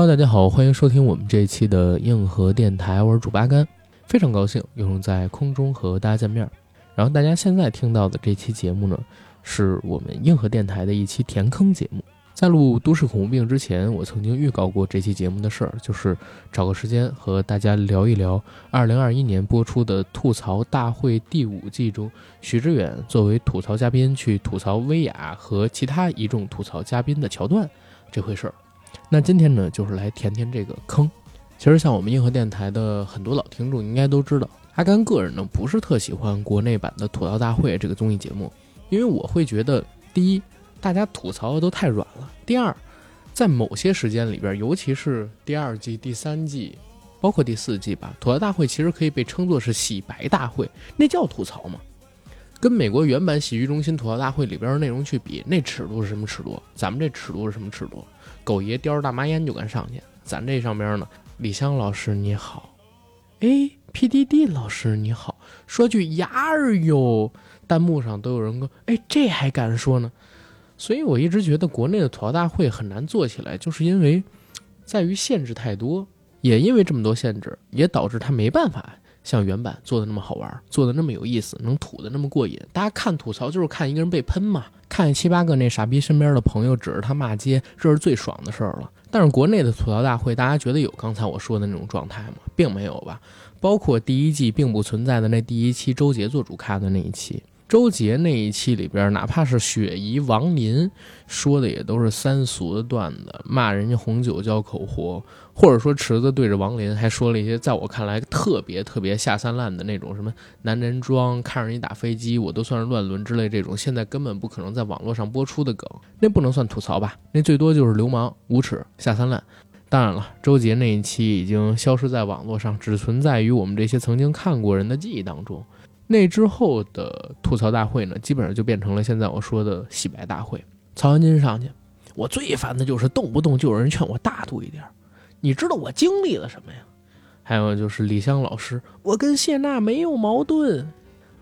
Hello，大家好，欢迎收听我们这一期的硬核电台，我是主八甘，非常高兴又能在空中和大家见面。然后大家现在听到的这期节目呢，是我们硬核电台的一期填坑节目。在录都市恐怖病之前，我曾经预告过这期节目的事儿，就是找个时间和大家聊一聊2021年播出的《吐槽大会》第五季中，许知远作为吐槽嘉宾去吐槽薇娅和其他一众吐槽嘉宾的桥段这回事儿。那今天呢，就是来填填这个坑。其实像我们硬核电台的很多老听众应该都知道，阿甘个人呢不是特喜欢国内版的《吐槽大会》这个综艺节目，因为我会觉得，第一，大家吐槽的都太软了；第二，在某些时间里边，尤其是第二季、第三季，包括第四季吧，《吐槽大会》其实可以被称作是洗白大会，那叫吐槽吗？跟美国原版洗浴中心吐槽大会里边的内容去比，那尺度是什么尺度？咱们这尺度是什么尺度？狗爷叼着大麻烟就敢上去，咱这上边呢，李湘老师你好，哎，PDD 老师你好，说句牙儿哟，弹幕上都有人说，哎，这还敢说呢？所以我一直觉得国内的吐槽大会很难做起来，就是因为在于限制太多，也因为这么多限制，也导致他没办法像原版做的那么好玩，做的那么有意思，能吐的那么过瘾。大家看吐槽就是看一个人被喷嘛。看七八个那傻逼身边的朋友指着他骂街，这是最爽的事儿了。但是国内的吐槽大会，大家觉得有刚才我说的那种状态吗？并没有吧。包括第一季并不存在的那第一期周杰做主咖的那一期。周杰那一期里边，哪怕是雪姨、王林说的也都是三俗的段子，骂人家红酒浇口活，或者说池子对着王林还说了一些在我看来特别特别下三滥的那种什么男人装，看着你打飞机我都算是乱伦之类这种现在根本不可能在网络上播出的梗，那不能算吐槽吧？那最多就是流氓、无耻、下三滥。当然了，周杰那一期已经消失在网络上，只存在于我们这些曾经看过人的记忆当中。那之后的吐槽大会呢，基本上就变成了现在我说的洗白大会。曹云金上去，我最烦的就是动不动就有人劝我大度一点。你知道我经历了什么呀？还有就是李湘老师，我跟谢娜没有矛盾。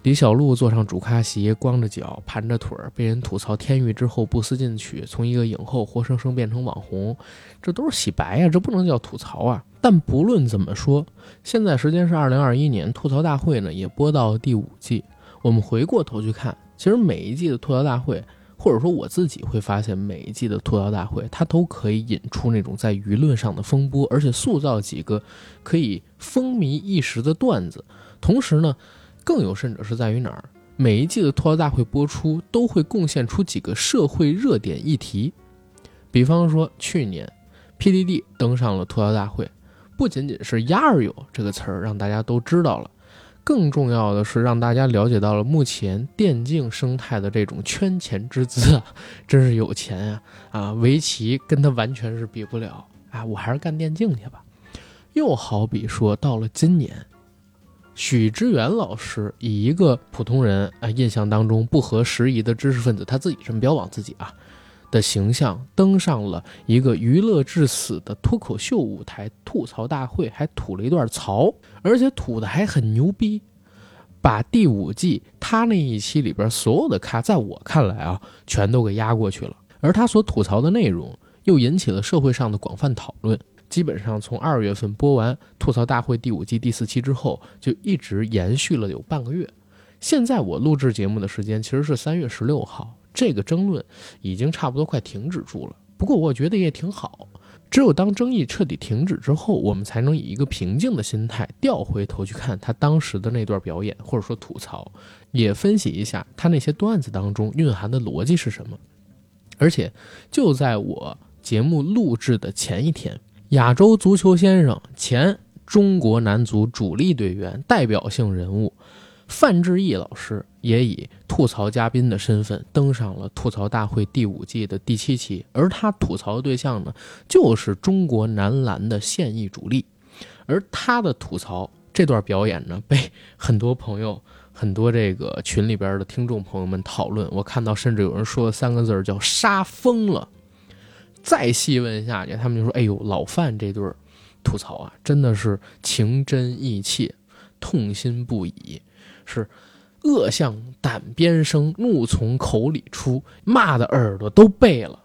李小璐坐上主咖席，光着脚，盘着腿儿，被人吐槽天域之后不思进取，从一个影后活生生变成网红，这都是洗白呀，这不能叫吐槽啊。但不论怎么说，现在时间是二零二一年，吐槽大会呢也播到第五季。我们回过头去看，其实每一季的吐槽大会，或者说我自己会发现，每一季的吐槽大会，它都可以引出那种在舆论上的风波，而且塑造几个可以风靡一时的段子。同时呢，更有甚者是在于哪儿？每一季的吐槽大会播出，都会贡献出几个社会热点议题。比方说去年，PDD 登上了吐槽大会。不仅仅是“鸭儿有”这个词儿让大家都知道了，更重要的是让大家了解到了目前电竞生态的这种圈钱之姿啊，真是有钱呀！啊，围棋跟他完全是比不了啊，我还是干电竞去吧。又好比说到了今年，许知远老师以一个普通人啊印象当中不合时宜的知识分子，他自己这么标榜自己啊。的形象登上了一个娱乐至死的脱口秀舞台吐槽大会，还吐了一段槽，而且吐的还很牛逼，把第五季他那一期里边所有的咖，在我看来啊，全都给压过去了。而他所吐槽的内容又引起了社会上的广泛讨论，基本上从二月份播完吐槽大会第五季第四期之后，就一直延续了有半个月。现在我录制节目的时间其实是三月十六号。这个争论已经差不多快停止住了，不过我觉得也挺好。只有当争议彻底停止之后，我们才能以一个平静的心态调回头去看他当时的那段表演，或者说吐槽，也分析一下他那些段子当中蕴含的逻辑是什么。而且就在我节目录制的前一天，亚洲足球先生、前中国男足主力队员、代表性人物。范志毅老师也以吐槽嘉宾的身份登上了吐槽大会第五季的第七期，而他吐槽的对象呢，就是中国男篮的现役主力。而他的吐槽这段表演呢，被很多朋友、很多这个群里边的听众朋友们讨论。我看到甚至有人说三个字叫“杀疯了”。再细问下去，他们就说：“哎呦，老范这对吐槽啊，真的是情真意切，痛心不已。”是，恶向胆边生，怒从口里出，骂的耳朵都背了。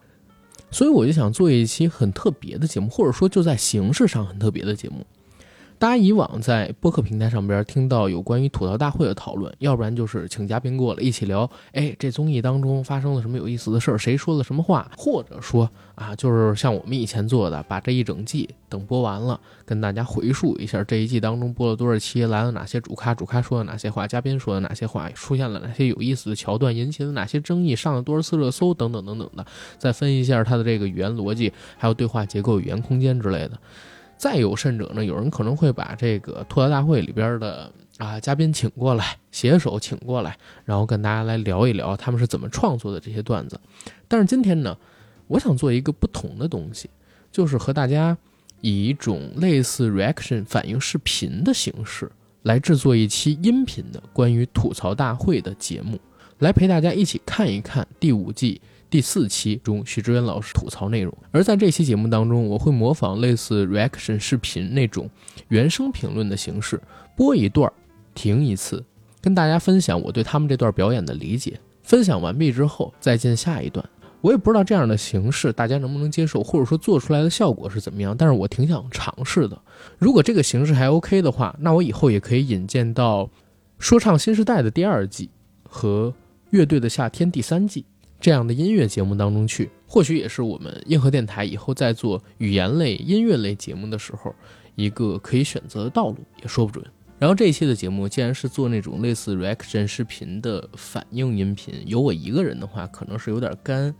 所以我就想做一期很特别的节目，或者说就在形式上很特别的节目。大家以往在播客平台上边听到有关于吐槽大会的讨论，要不然就是请嘉宾过来一起聊，哎，这综艺当中发生了什么有意思的事儿，谁说了什么话，或者说啊，就是像我们以前做的，把这一整季等播完了，跟大家回述一下这一季当中播了多少期，来了哪些主咖，主咖说了哪些话，嘉宾说了哪些话，出现了哪些有意思的桥段，引起了哪些争议，上了多少次热搜等等等等的，再分一下它的这个语言逻辑，还有对话结构、语言空间之类的。再有甚者呢，有人可能会把这个吐槽大会里边的啊嘉宾请过来，写手请过来，然后跟大家来聊一聊他们是怎么创作的这些段子。但是今天呢，我想做一个不同的东西，就是和大家以一种类似 reaction 反应视频的形式来制作一期音频的关于吐槽大会的节目，来陪大家一起看一看第五季。第四期中，许志远老师吐槽内容。而在这期节目当中，我会模仿类似 reaction 视频那种原声评论的形式，播一段，停一次，跟大家分享我对他们这段表演的理解。分享完毕之后，再进下一段。我也不知道这样的形式大家能不能接受，或者说做出来的效果是怎么样。但是我挺想尝试的。如果这个形式还 OK 的话，那我以后也可以引荐到《说唱新时代》的第二季和《乐队的夏天》第三季。这样的音乐节目当中去，或许也是我们硬核电台以后在做语言类、音乐类节目的时候一个可以选择的道路，也说不准。然后这一期的节目既然是做那种类似 reaction 视频的反应音频，有我一个人的话可能是有点干，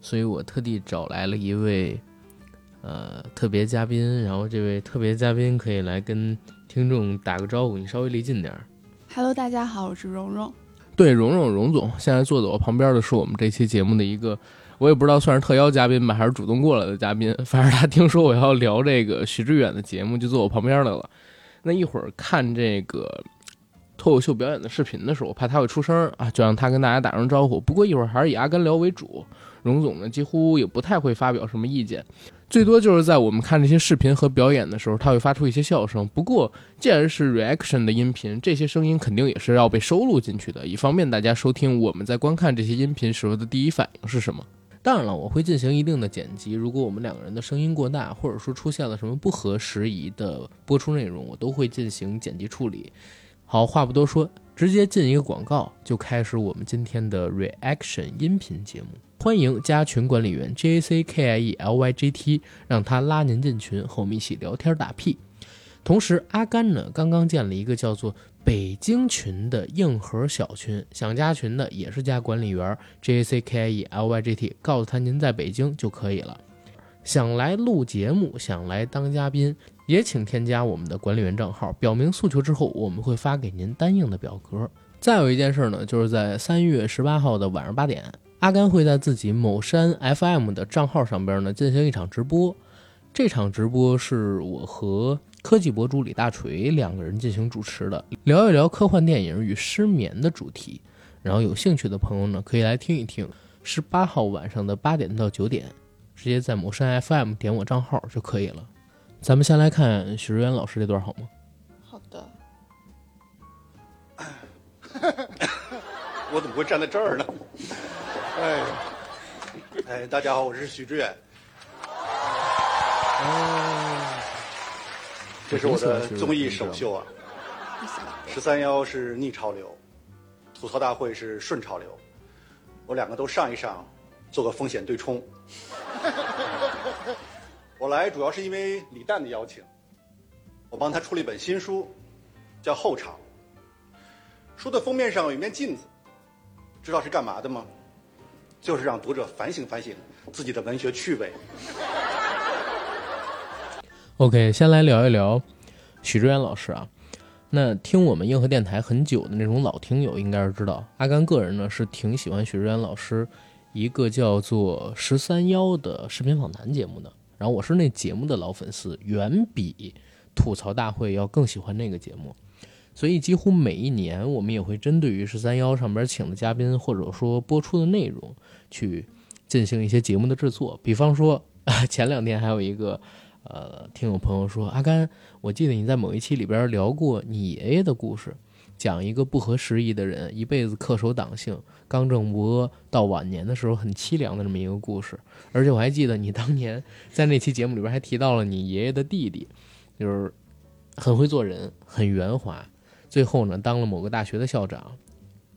所以我特地找来了一位呃特别嘉宾，然后这位特别嘉宾可以来跟听众打个招呼，你稍微离近点儿。Hello，大家好，我是蓉蓉。对，蓉蓉蓉总现在坐在我旁边的是我们这期节目的一个，我也不知道算是特邀嘉宾吧，还是主动过来的嘉宾。反正他听说我要聊这个徐志远的节目，就坐我旁边来了。那一会儿看这个脱口秀表演的视频的时候，我怕他会出声啊，就让他跟大家打声招呼。不过一会儿还是以阿甘聊为主，荣总呢几乎也不太会发表什么意见。最多就是在我们看这些视频和表演的时候，他会发出一些笑声。不过，既然是 reaction 的音频，这些声音肯定也是要被收录进去的，以方便大家收听我们在观看这些音频时候的第一反应是什么。当然了，我会进行一定的剪辑。如果我们两个人的声音过大，或者说出现了什么不合时宜的播出内容，我都会进行剪辑处理。好，话不多说，直接进一个广告，就开始我们今天的 reaction 音频节目。欢迎加群管理员 J A C K I E L Y G T，让他拉您进群，和我们一起聊天打屁。同时，阿甘呢刚刚建了一个叫做北京群的硬核小群，想加群的也是加管理员 J A C K I E L Y G T，告诉他您在北京就可以了。想来录节目，想来当嘉宾，也请添加我们的管理员账号，表明诉求之后，我们会发给您单应的表格。再有一件事呢，就是在三月十八号的晚上八点。阿甘会在自己某山 FM 的账号上边呢进行一场直播，这场直播是我和科技博主李大锤两个人进行主持的，聊一聊科幻电影与失眠的主题。然后有兴趣的朋友呢可以来听一听。十八号晚上的八点到九点，直接在某山 FM 点我账号就可以了。咱们先来看许志远老师这段好吗？好的。我怎么会站在这儿呢？哎，哎，大家好，我是许志远。哦，这是我的综艺首秀啊！十三幺是逆潮流，吐槽大会是顺潮流，我两个都上一上，做个风险对冲。我来主要是因为李诞的邀请，我帮他出了一本新书，叫《后场》。书的封面上有一面镜子，知道是干嘛的吗？就是让读者反省反省自己的文学趣味。OK，先来聊一聊许志远老师啊。那听我们硬核电台很久的那种老听友应该是知道，阿甘个人呢是挺喜欢许志远老师一个叫做十三幺的视频访谈节目的。然后我是那节目的老粉丝，远比吐槽大会要更喜欢那个节目。所以几乎每一年，我们也会针对于十三幺上边请的嘉宾，或者说播出的内容，去进行一些节目的制作。比方说，前两天还有一个，呃，听友朋友说，阿甘，我记得你在某一期里边聊过你爷爷的故事，讲一个不合时宜的人一辈子恪守党性、刚正不阿，到晚年的时候很凄凉的这么一个故事。而且我还记得你当年在那期节目里边还提到了你爷爷的弟弟，就是很会做人，很圆滑，最后呢当了某个大学的校长。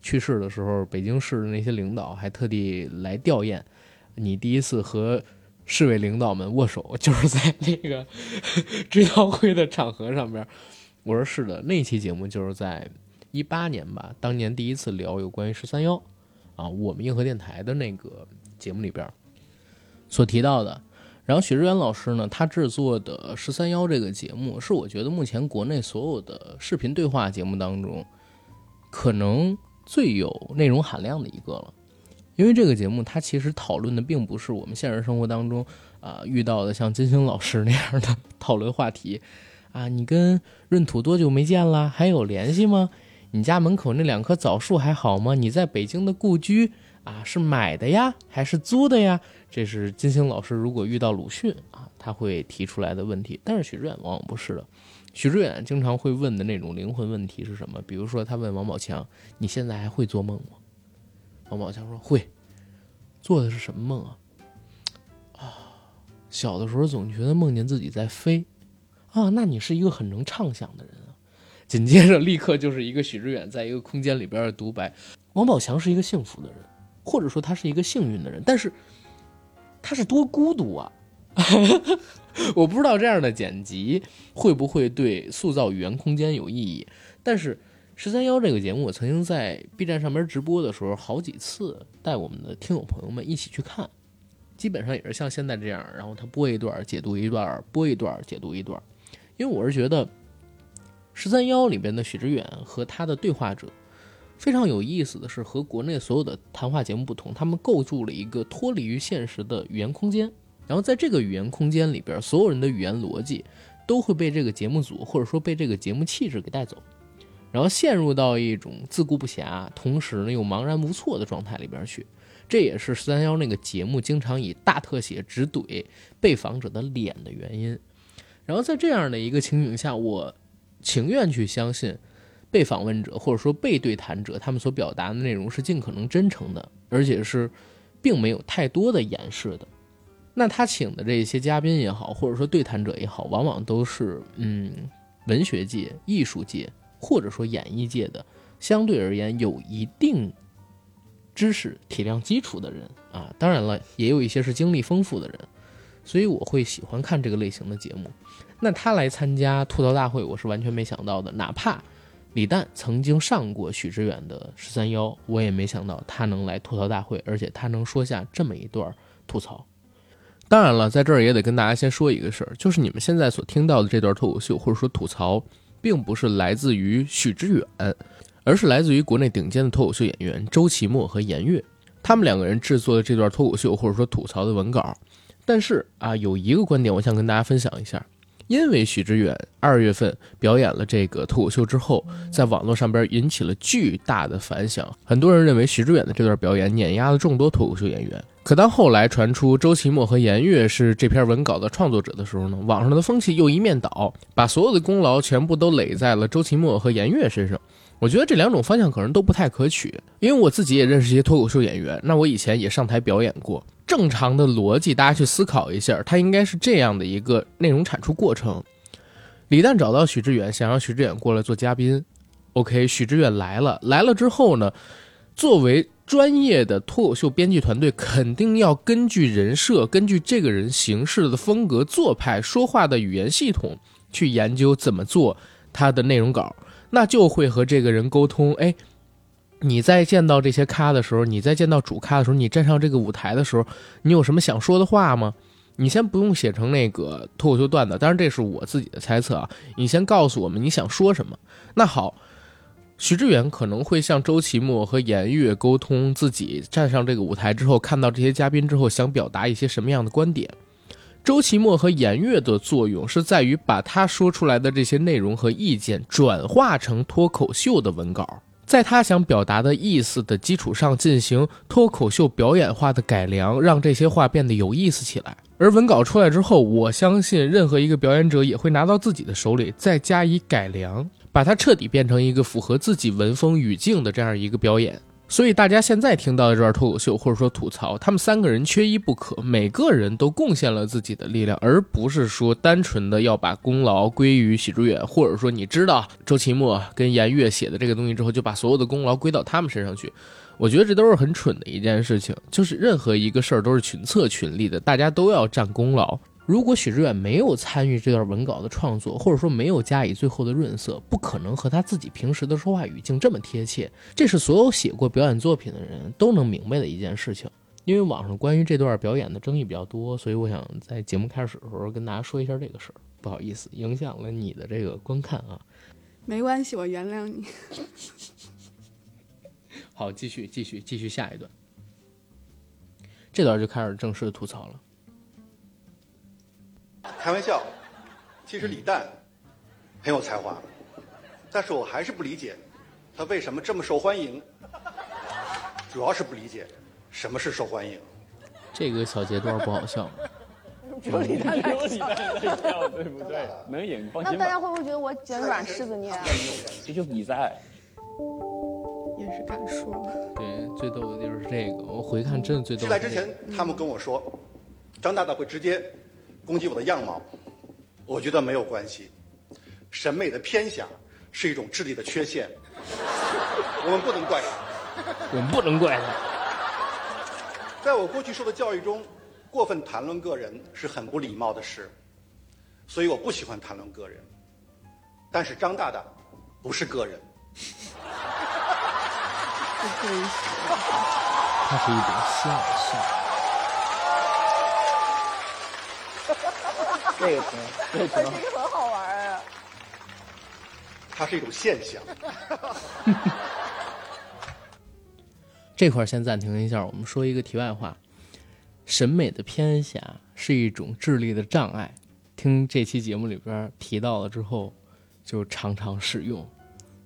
去世的时候，北京市的那些领导还特地来吊唁。你第一次和市委领导们握手，就是在那个 追悼会的场合上边。我说是的，那期节目就是在一八年吧，当年第一次聊有关于十三幺啊，我们硬核电台的那个节目里边所提到的。然后许志远老师呢，他制作的十三幺这个节目，是我觉得目前国内所有的视频对话节目当中，可能。最有内容含量的一个了，因为这个节目它其实讨论的并不是我们现实生活当中啊遇到的像金星老师那样的讨论话题啊，你跟闰土多久没见了？还有联系吗？你家门口那两棵枣树还好吗？你在北京的故居啊是买的呀还是租的呀？这是金星老师如果遇到鲁迅啊他会提出来的问题，但是许志远往往不是的。许志远经常会问的那种灵魂问题是什么？比如说，他问王宝强：“你现在还会做梦吗？”王宝强说：“会。”做的是什么梦啊？啊，小的时候总觉得梦见自己在飞。啊，那你是一个很能畅想的人啊。紧接着，立刻就是一个许志远在一个空间里边的独白。王宝强是一个幸福的人，或者说他是一个幸运的人，但是他是多孤独啊。我不知道这样的剪辑会不会对塑造语言空间有意义，但是十三幺这个节目，我曾经在 B 站上面直播的时候，好几次带我们的听友朋友们一起去看，基本上也是像现在这样，然后他播一段解读一段，播一段解读一段，因为我是觉得十三幺里边的许知远和他的对话者非常有意思的是，和国内所有的谈话节目不同，他们构筑了一个脱离于现实的语言空间。然后在这个语言空间里边，所有人的语言逻辑都会被这个节目组或者说被这个节目气质给带走，然后陷入到一种自顾不暇，同时呢又茫然无措的状态里边去。这也是十三幺那个节目经常以大特写直怼被访者的脸的原因。然后在这样的一个情景下，我情愿去相信被访问者或者说被对谈者他们所表达的内容是尽可能真诚的，而且是并没有太多的掩饰的。那他请的这些嘉宾也好，或者说对谈者也好，往往都是嗯，文学界、艺术界或者说演艺界的相对而言有一定知识体量基础的人啊。当然了，也有一些是经历丰富的人，所以我会喜欢看这个类型的节目。那他来参加吐槽大会，我是完全没想到的。哪怕李诞曾经上过许知远的十三幺，我也没想到他能来吐槽大会，而且他能说下这么一段吐槽。当然了，在这儿也得跟大家先说一个事儿，就是你们现在所听到的这段脱口秀或者说吐槽，并不是来自于许知远，而是来自于国内顶尖的脱口秀演员周奇墨和严悦，他们两个人制作的这段脱口秀或者说吐槽的文稿。但是啊，有一个观点我想跟大家分享一下，因为许知远二月份表演了这个脱口秀之后，在网络上边引起了巨大的反响，很多人认为许知远的这段表演碾压了众多脱口秀演员。可当后来传出周奇墨和严跃是这篇文稿的创作者的时候呢，网上的风气又一面倒，把所有的功劳全部都垒在了周奇墨和严跃身上。我觉得这两种方向可能都不太可取，因为我自己也认识一些脱口秀演员，那我以前也上台表演过。正常的逻辑，大家去思考一下，它应该是这样的一个内容产出过程：李诞找到许知远，想让许知远过来做嘉宾。OK，许知远来了，来了之后呢，作为专业的脱口秀编辑团队肯定要根据人设、根据这个人行事的风格、做派、说话的语言系统去研究怎么做他的内容稿，那就会和这个人沟通。哎，你在见到这些咖的时候，你在见到主咖的时候，你站上这个舞台的时候，你有什么想说的话吗？你先不用写成那个脱口秀段子，当然这是我自己的猜测啊。你先告诉我们你想说什么。那好。徐志远可能会向周奇墨和严跃沟通自己站上这个舞台之后，看到这些嘉宾之后想表达一些什么样的观点。周奇墨和严跃的作用是在于把他说出来的这些内容和意见转化成脱口秀的文稿，在他想表达的意思的基础上进行脱口秀表演化的改良，让这些话变得有意思起来。而文稿出来之后，我相信任何一个表演者也会拿到自己的手里再加以改良。把它彻底变成一个符合自己文风语境的这样一个表演。所以大家现在听到的这段脱口秀，或者说吐槽，他们三个人缺一不可，每个人都贡献了自己的力量，而不是说单纯的要把功劳归于许知远，或者说你知道周奇墨跟颜悦写的这个东西之后，就把所有的功劳归到他们身上去。我觉得这都是很蠢的一件事情，就是任何一个事儿都是群策群力的，大家都要占功劳。如果许知远没有参与这段文稿的创作，或者说没有加以最后的润色，不可能和他自己平时的说话语境这么贴切。这是所有写过表演作品的人都能明白的一件事情。因为网上关于这段表演的争议比较多，所以我想在节目开始的时候跟大家说一下这个事儿。不好意思，影响了你的这个观看啊。没关系，我原谅你。好，继续，继续，继续下一段。这段就开始正式的吐槽了。开玩笑，其实李诞很有才华，但是我还是不理解他为什么这么受欢迎。主要是不理解什么是受欢迎。这个小节段不好笑。只有李诞在笑，对不对？能演，放心那大家会不会觉得我捡软柿子捏？这就比赛。也是敢说。对，最逗的就是这个，我回看真的最逗。来之前，他们跟我说，张大大会直接。攻击我的样貌，我觉得没有关系。审美的偏狭是一种智力的缺陷，我们不能怪他。我们不能怪他。在我过去受的教育中，过分谈论个人是很不礼貌的事，所以我不喜欢谈论个人。但是张大大不是个人，他是一种现象。这个挺，这个挺，这个很好玩啊！它是一种现象。这块先暂停一下，我们说一个题外话：审美的偏狭是一种智力的障碍。听这期节目里边提到了之后，就常常使用，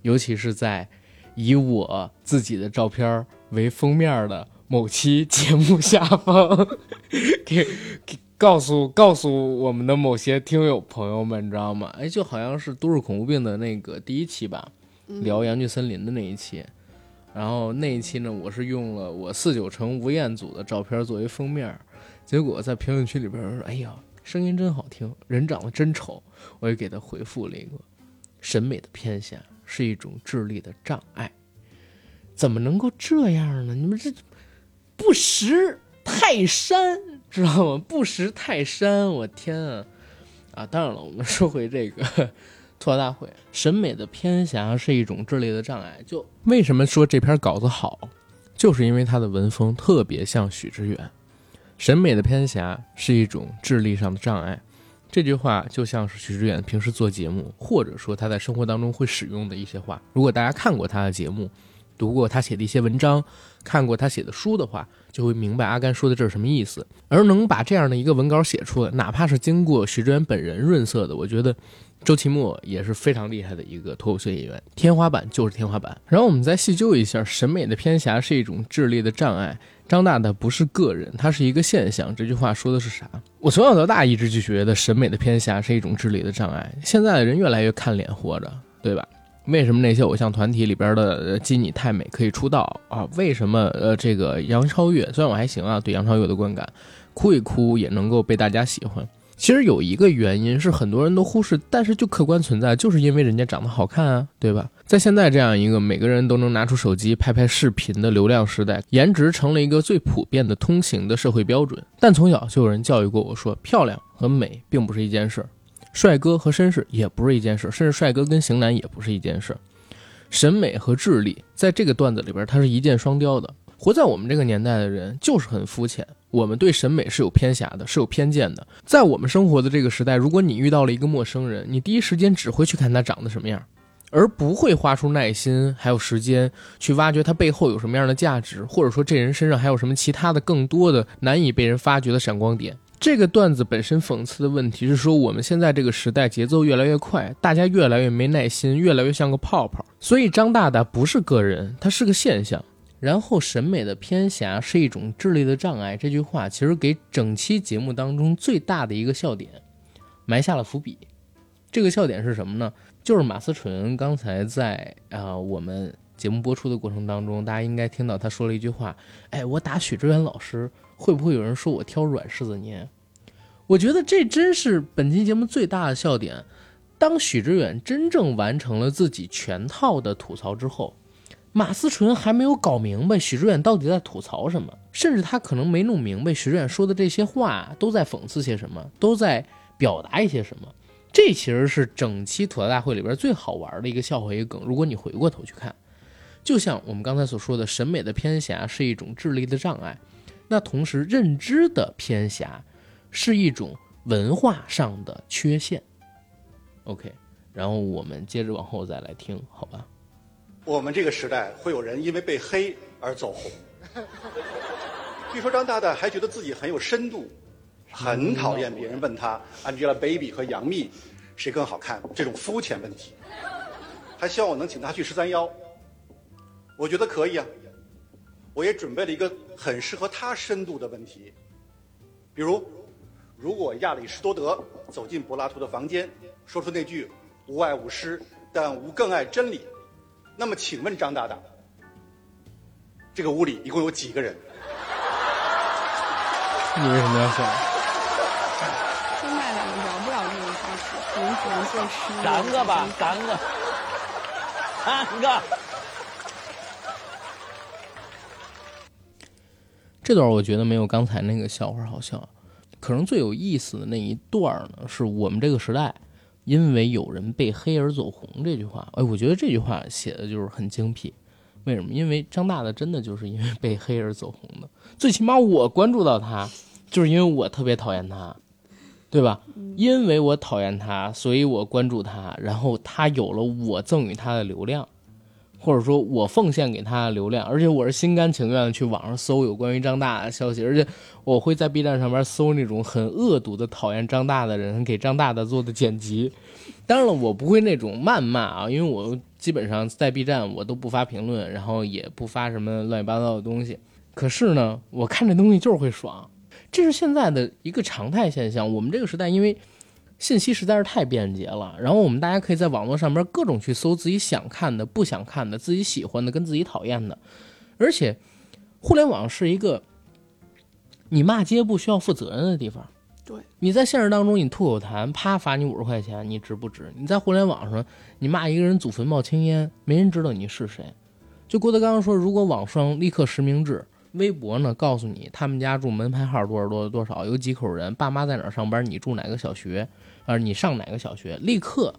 尤其是在以我自己的照片为封面的某期节目下方，给给。告诉告诉我们的某些听友朋友们，你知道吗？哎，就好像是都市恐怖病的那个第一期吧，聊阳具森林的那一期。然后那一期呢，我是用了我四九城吴彦祖的照片作为封面，结果在评论区里边说：“哎呀，声音真好听，人长得真丑。”我也给他回复了一个：“审美的偏狭是一种智力的障碍，怎么能够这样呢？你们这不识泰山。”知道吗？不识泰山，我天啊！啊，当然了，我们说回这个 吐槽大会，审美的偏狭是一种智力的障碍。就为什么说这篇稿子好，就是因为他的文风特别像许知远。审美的偏狭是一种智力上的障碍，这句话就像是许知远平时做节目，或者说他在生活当中会使用的一些话。如果大家看过他的节目，读过他写的一些文章，看过他写的书的话，就会明白阿甘说的这是什么意思。而能把这样的一个文稿写出来，哪怕是经过徐志远本人润色的，我觉得周奇墨也是非常厉害的一个脱口秀演员，天花板就是天花板。然后我们再细究一下，审美的偏狭是一种智力的障碍。张大大不是个人，他是一个现象。这句话说的是啥？我从小到大一直就觉得审美的偏狭是一种智力的障碍。现在的人越来越看脸活着，对吧？为什么那些偶像团体里边的基你太美可以出道啊？为什么呃这个杨超越虽然我还行啊，对杨超越的观感，哭一哭也能够被大家喜欢。其实有一个原因是很多人都忽视，但是就客观存在，就是因为人家长得好看啊，对吧？在现在这样一个每个人都能拿出手机拍拍视频的流量时代，颜值成了一个最普遍的通行的社会标准。但从小就有人教育过我说，漂亮和美并不是一件事儿。帅哥和绅士也不是一件事，甚至帅哥跟型男也不是一件事。审美和智力在这个段子里边，它是一箭双雕的。活在我们这个年代的人就是很肤浅，我们对审美是有偏狭的，是有偏见的。在我们生活的这个时代，如果你遇到了一个陌生人，你第一时间只会去看他长得什么样，而不会花出耐心还有时间去挖掘他背后有什么样的价值，或者说这人身上还有什么其他的更多的难以被人发掘的闪光点。这个段子本身讽刺的问题是说，我们现在这个时代节奏越来越快，大家越来越没耐心，越来越像个泡泡。所以张大大不是个人，他是个现象。然后审美的偏狭是一种智力的障碍，这句话其实给整期节目当中最大的一个笑点埋下了伏笔。这个笑点是什么呢？就是马思纯刚才在啊、我们节目播出的过程当中，大家应该听到他说了一句话：“哎，我打许知远老师，会不会有人说我挑软柿子捏？”我觉得这真是本期节目最大的笑点。当许知远真正完成了自己全套的吐槽之后，马思纯还没有搞明白许知远到底在吐槽什么，甚至他可能没弄明白许知远说的这些话都在讽刺些什么，都在表达一些什么。这其实是整期吐槽大会里边最好玩的一个笑话一个梗。如果你回过头去看，就像我们刚才所说的，审美的偏狭是一种智力的障碍，那同时认知的偏狭是一种文化上的缺陷。OK，然后我们接着往后再来听，好吧？我们这个时代会有人因为被黑而走红。据说张大大还觉得自己很有深度，很讨厌别人问他 Angelababy 和杨幂谁更好看这种肤浅问题，还希望我能请他去十三幺。我觉得可以啊，我也准备了一个很适合他深度的问题，比如，如果亚里士多德走进柏拉图的房间，说出那句“吾爱吾师，但吾更爱真理”，那么请问张大大，这个屋里一共有几个人？你为什么要笑？现在两个聊不了这种话题，可能只能做诗。三个吧，三个，三个。这段我觉得没有刚才那个笑话好笑，可能最有意思的那一段呢，是我们这个时代因为有人被黑而走红这句话。哎，我觉得这句话写的就是很精辟。为什么？因为张大大真的就是因为被黑而走红的。最起码我关注到他，就是因为我特别讨厌他，对吧？因为我讨厌他，所以我关注他，然后他有了我赠予他的流量。或者说我奉献给他流量，而且我是心甘情愿的去网上搜有关于张大的消息，而且我会在 B 站上面搜那种很恶毒的讨厌张大的人给张大大做的剪辑。当然了，我不会那种谩骂啊，因为我基本上在 B 站我都不发评论，然后也不发什么乱七八糟的东西。可是呢，我看这东西就是会爽，这是现在的一个常态现象。我们这个时代因为信息实在是太便捷了，然后我们大家可以在网络上边各种去搜自己想看的、不想看的、自己喜欢的跟自己讨厌的，而且互联网是一个你骂街不需要负责任的地方。对，你在现实当中你吐口痰，啪罚你五十块钱，你值不值？你在互联网上你骂一个人祖坟冒青烟，没人知道你是谁。就郭德纲说，如果网上立刻实名制。微博呢，告诉你他们家住门牌号多少多少多少，有几口人，爸妈在哪上班，你住哪个小学，呃，你上哪个小学，立刻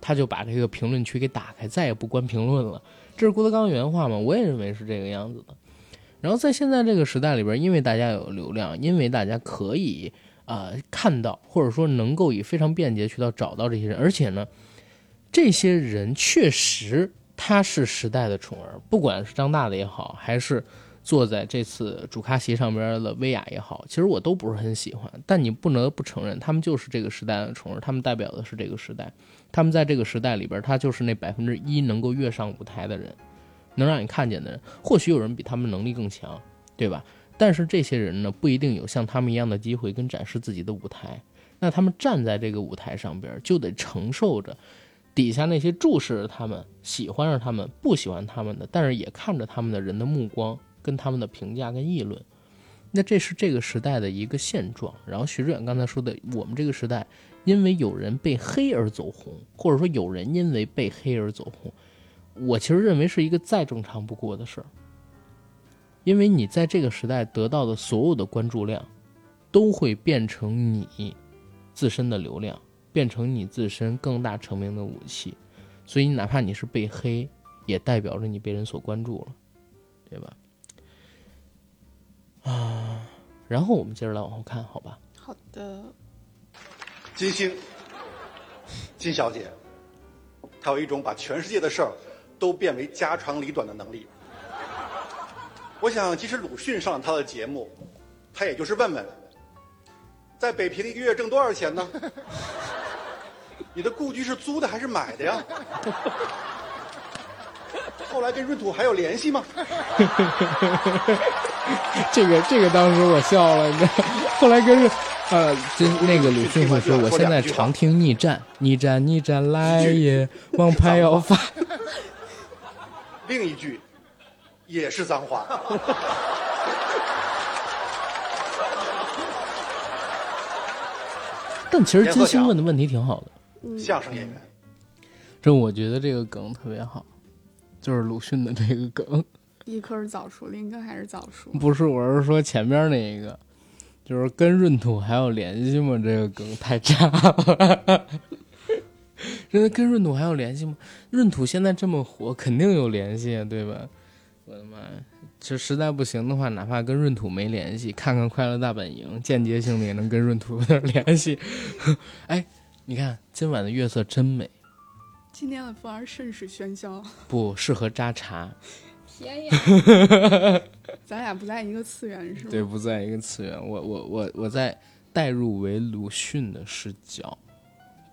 他就把这个评论区给打开，再也不关评论了。这是郭德纲原话嘛？我也认为是这个样子的。然后在现在这个时代里边，因为大家有流量，因为大家可以呃看到，或者说能够以非常便捷渠道找到这些人，而且呢，这些人确实他是时代的宠儿，不管是张大的也好，还是。坐在这次主咖席上边的薇娅也好，其实我都不是很喜欢，但你不能不承认，他们就是这个时代的宠儿，他们代表的是这个时代，他们在这个时代里边，他就是那百分之一能够跃上舞台的人，能让你看见的人。或许有人比他们能力更强，对吧？但是这些人呢，不一定有像他们一样的机会跟展示自己的舞台。那他们站在这个舞台上边，就得承受着底下那些注视着他们、喜欢着他们、不喜欢他们的，但是也看着他们的人的目光。跟他们的评价跟议论，那这是这个时代的一个现状。然后徐志远刚才说的，我们这个时代因为有人被黑而走红，或者说有人因为被黑而走红，我其实认为是一个再正常不过的事儿。因为你在这个时代得到的所有的关注量，都会变成你自身的流量，变成你自身更大成名的武器。所以哪怕你是被黑，也代表着你被人所关注了，对吧？啊，然后我们接着来往后看，好吧？好的。金星，金小姐，她有一种把全世界的事儿都变为家长里短的能力。我想，即使鲁迅上了她的节目，他也就是问问，在北平一个月挣多少钱呢？你的故居是租的还是买的呀？后来跟闰土还有联系吗？这个这个当时我笑了，你知道，后来跟着呃，就那个鲁迅会说，我现在常听逆战，逆战逆战来也，王牌要发。另一句也是脏话。但其实金星问的问题挺好的，相声演员。这我觉得这个梗特别好，就是鲁迅的这个梗。一棵是早熟，另一棵还是早熟？不是，我是说前面那一个，就是跟闰土还有联系吗？这个梗太渣了。真的跟闰土还有联系吗？闰土现在这么火，肯定有联系啊，对吧？我的妈呀！这实在不行的话，哪怕跟闰土没联系，看看《快乐大本营》，间接性的也能跟闰土有点联系。哎，你看今晚的月色真美。今天的风儿甚是喧嚣，不适合扎茶。天呀！咱俩不在一个次元是吗？对，不在一个次元。我我我我在代入为鲁迅的视角，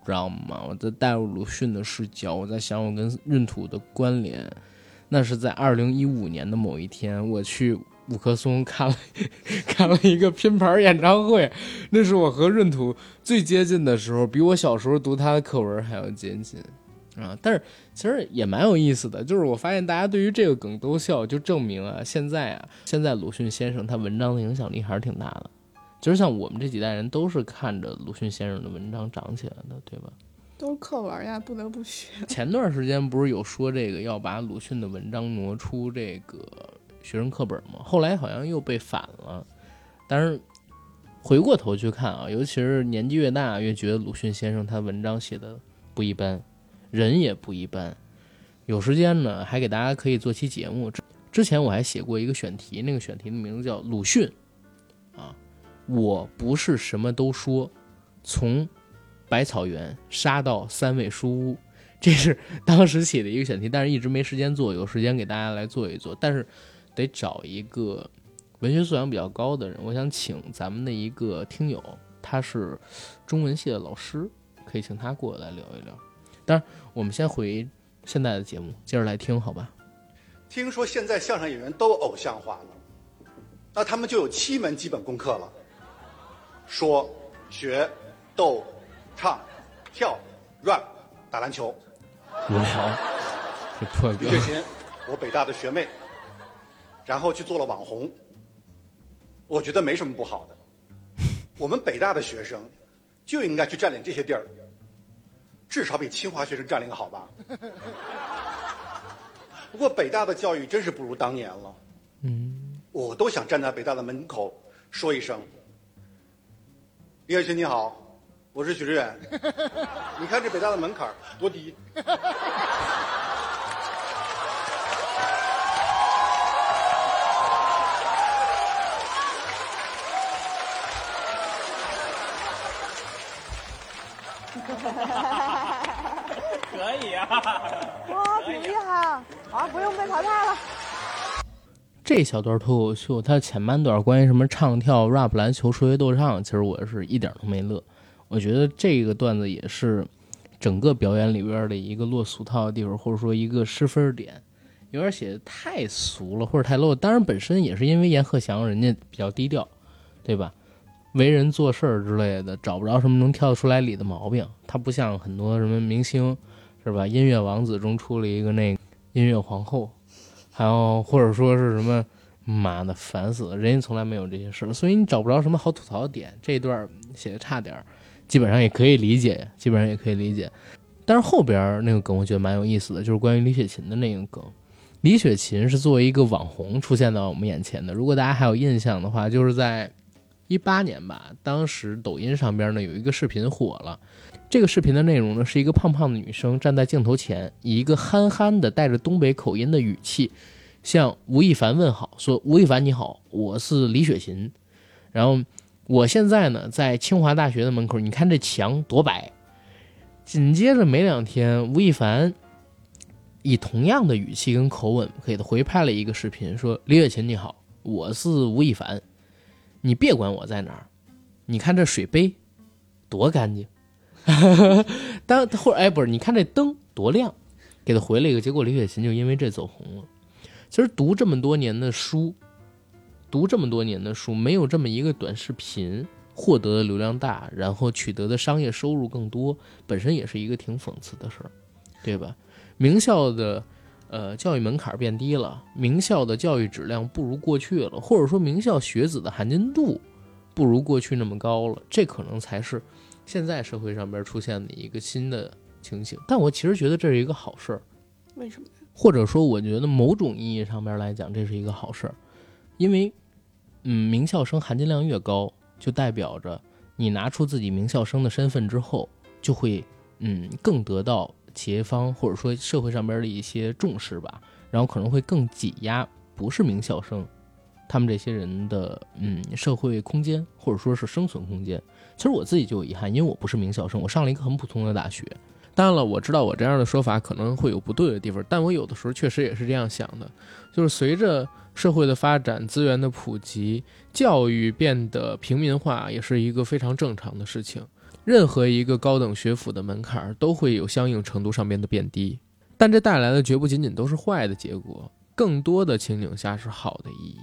知道吗？我在代入鲁迅的视角，我在想我跟闰土的关联。那是在二零一五年的某一天，我去五棵松看了看了一个拼盘演唱会，那是我和闰土最接近的时候，比我小时候读他的课文还要接近啊！但是其实也蛮有意思的，就是我发现大家对于这个梗都笑，就证明啊，现在啊，现在鲁迅先生他文章的影响力还是挺大的。就是像我们这几代人都是看着鲁迅先生的文章长起来的，对吧？都是课文呀，不得不学。前段时间不是有说这个要把鲁迅的文章挪出这个学生课本吗？后来好像又被反了。但是回过头去看啊，尤其是年纪越大，越觉得鲁迅先生他文章写的不一般，人也不一般。有时间呢，还给大家可以做期节目。之前我还写过一个选题，那个选题的名字叫《鲁迅》啊，我不是什么都说，从。百草园杀到三味书屋，这是当时写的一个选题，但是一直没时间做，有时间给大家来做一做。但是得找一个文学素养比较高的人，我想请咱们的一个听友，他是中文系的老师，可以请他过来聊一聊。我们先回现在的节目，接着来听，好吧？听说现在相声演员都偶像化了，那他们就有七门基本功课了：说、学、逗。唱、跳、rap、打篮球，无聊。这破李雪琴，我北大的学妹，然后去做了网红。我觉得没什么不好的。我们北大的学生就应该去占领这些地儿，至少比清华学生占领好吧？不过北大的教育真是不如当年了。嗯，我都想站在北大的门口说一声：“李雪琴你好。”我是许志远，你看这北大的门槛多低。可以啊！哇，挺厉害啊！啊，不用被淘汰了。这小段脱口秀，它前半段关于什么唱跳、rap、篮球、数学、斗唱，其实我是一点都没乐。我觉得这个段子也是整个表演里边的一个落俗套的地方，或者说一个失分点，有点写的太俗了或者太 low。当然，本身也是因为阎鹤祥人家比较低调，对吧？为人做事儿之类的，找不着什么能挑得出来理的毛病。他不像很多什么明星，是吧？音乐王子中出了一个那音乐皇后，还有或者说是什么，妈的烦死了，人家从来没有这些事儿，所以你找不着什么好吐槽的点。这一段写的差点儿。基本上也可以理解，基本上也可以理解，但是后边那个梗我觉得蛮有意思的，就是关于李雪琴的那个梗。李雪琴是作为一个网红出现在我们眼前的。如果大家还有印象的话，就是在一八年吧，当时抖音上边呢有一个视频火了。这个视频的内容呢是一个胖胖的女生站在镜头前，以一个憨憨的带着东北口音的语气向吴亦凡问好，说：“吴亦凡你好，我是李雪琴。”然后。我现在呢，在清华大学的门口，你看这墙多白。紧接着没两天，吴亦凡以同样的语气跟口吻给他回拍了一个视频，说：“李雪琴你好，我是吴亦凡，你别管我在哪儿，你看这水杯多干净。当或者哎不是，你看这灯多亮，给他回了一个，结果李雪琴就因为这走红了。其实读这么多年的书。读这么多年的书，没有这么一个短视频获得的流量大，然后取得的商业收入更多，本身也是一个挺讽刺的事儿，对吧？名校的呃教育门槛变低了，名校的教育质量不如过去了，或者说名校学子的含金度不如过去那么高了，这可能才是现在社会上边出现的一个新的情形。但我其实觉得这是一个好事儿。为什么？或者说，我觉得某种意义上边来讲，这是一个好事儿，因为，嗯，名校生含金量越高，就代表着你拿出自己名校生的身份之后，就会，嗯，更得到企业方或者说社会上边的一些重视吧，然后可能会更挤压不是名校生，他们这些人的，嗯，社会空间或者说是生存空间。其实我自己就有遗憾，因为我不是名校生，我上了一个很普通的大学。当然了，我知道我这样的说法可能会有不对的地方，但我有的时候确实也是这样想的，就是随着社会的发展、资源的普及，教育变得平民化，也是一个非常正常的事情。任何一个高等学府的门槛都会有相应程度上面的变低，但这带来的绝不仅仅都是坏的结果，更多的情景下是好的意义，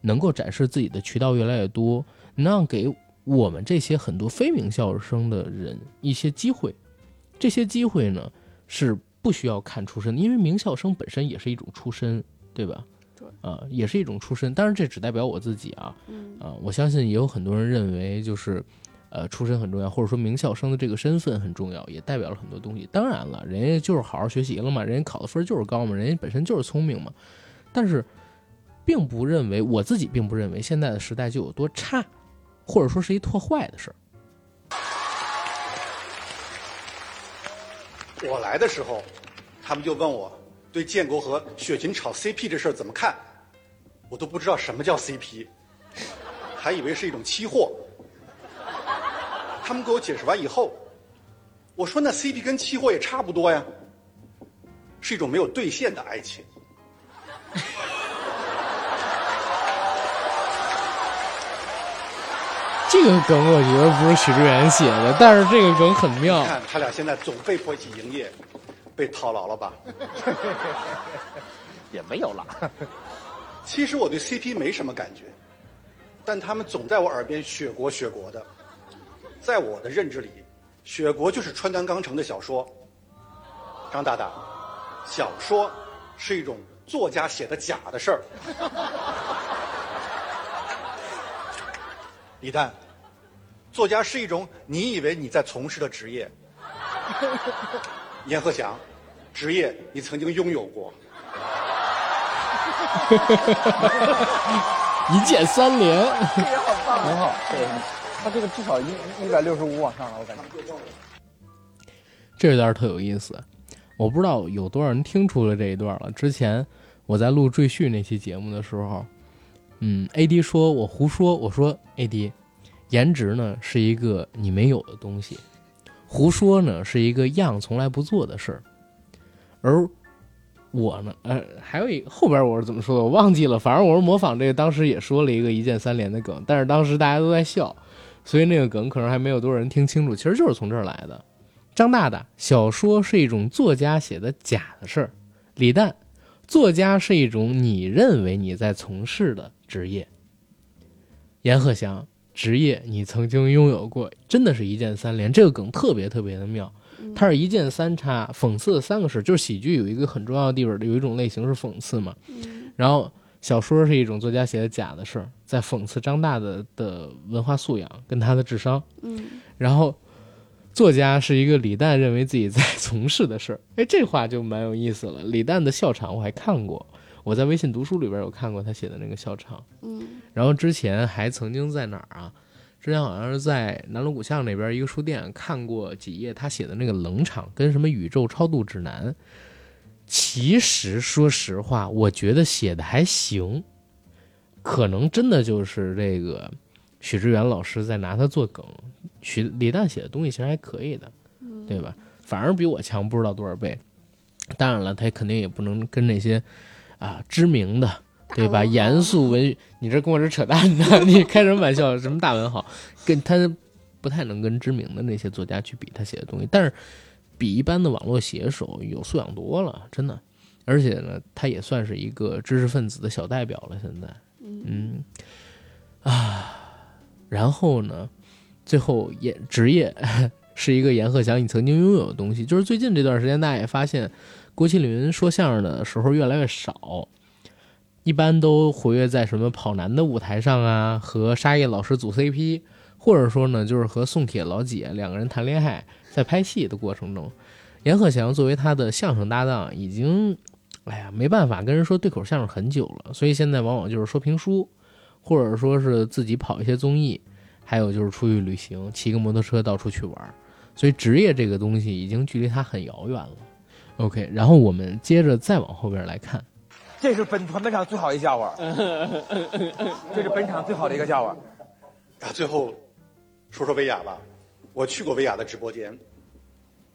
能够展示自己的渠道越来越多，能让给我们这些很多非名校生的人一些机会。这些机会呢，是不需要看出身，因为名校生本身也是一种出身，对吧？对，啊，也是一种出身。当然，这只代表我自己啊，嗯啊，我相信也有很多人认为，就是，呃，出身很重要，或者说名校生的这个身份很重要，也代表了很多东西。当然了，人家就是好好学习了嘛，人家考的分就是高嘛，人家本身就是聪明嘛。但是，并不认为我自己并不认为现在的时代就有多差，或者说是一特坏的事儿。我来的时候，他们就问我对建国和雪琴炒 CP 这事儿怎么看，我都不知道什么叫 CP，还以为是一种期货。他们给我解释完以后，我说那 CP 跟期货也差不多呀，是一种没有兑现的爱情。这个梗我觉得不是许知远写的，但是这个梗很妙你。看他俩现在总被迫一起营业，被套牢了吧？也没有了。其实我对 CP 没什么感觉，但他们总在我耳边雪国雪国的。在我的认知里，雪国就是川端康成的小说。张大大，小说是一种作家写的假的事儿。李诞，作家是一种你以为你在从事的职业。阎鹤祥，职业你曾经拥有过。一键三连，很好，对，他这个至少一一百六十五往上了，我感觉。这段特有意思。我不知道有多少人听出了这一段了。之前我在录赘婿那期节目的时候，嗯，AD 说我胡说，我说 AD，颜值呢是一个你没有的东西，胡说呢是一个样从来不做的事儿，而我呢，呃，还有一后边我是怎么说的，我忘记了。反正我是模仿这个，当时也说了一个一键三连的梗，但是当时大家都在笑，所以那个梗可能还没有多少人听清楚。其实就是从这儿来的。张大大，小说是一种作家写的假的事儿；李诞，作家是一种你认为你在从事的职业。阎鹤祥，职业你曾经拥有过，真的是一键三连。这个梗特别特别的妙，它是一键三叉，讽刺的三个事，就是喜剧有一个很重要的地方，有一种类型是讽刺嘛。然后小说是一种作家写的假的事儿，在讽刺张大的的文化素养跟他的智商。嗯，然后作家是一个李诞认为自己在从事的事儿，哎，这话就蛮有意思了。李诞的笑场我还看过，我在微信读书里边有看过他写的那个笑场。嗯然后之前还曾经在哪儿啊？之前好像是在南锣鼓巷那边一个书店看过几页他写的那个冷场，跟什么宇宙超度指南。其实说实话，我觉得写的还行，可能真的就是这个许知远老师在拿他做梗。许李诞写的东西其实还可以的，对吧？反而比我强不知道多少倍。当然了，他肯定也不能跟那些啊知名的对吧？严肃文，你这跟我这扯淡呢？你开什么玩笑？什么大文豪？跟他不太能跟知名的那些作家去比他写的东西，但是比一般的网络写手有素养多了，真的。而且呢，他也算是一个知识分子的小代表了。现在，嗯啊，然后呢，最后也职业是一个阎鹤祥你曾经拥有的东西。就是最近这段时间，大家也发现郭麒麟说相声的时候越来越少，一般都活跃在什么跑男的舞台上啊，和沙溢老师组 CP，或者说呢，就是和宋铁老姐两个人谈恋爱，在拍戏的过程中，阎鹤祥作为他的相声搭档，已经，哎呀，没办法跟人说对口相声很久了，所以现在往往就是说评书，或者说是自己跑一些综艺。还有就是出去旅行，骑个摩托车到处去玩，所以职业这个东西已经距离他很遥远了。OK，然后我们接着再往后边来看，这是本团本场最好的笑话，这是本场最好的一个笑话。啊，最后说说威亚吧，我去过薇娅的直播间，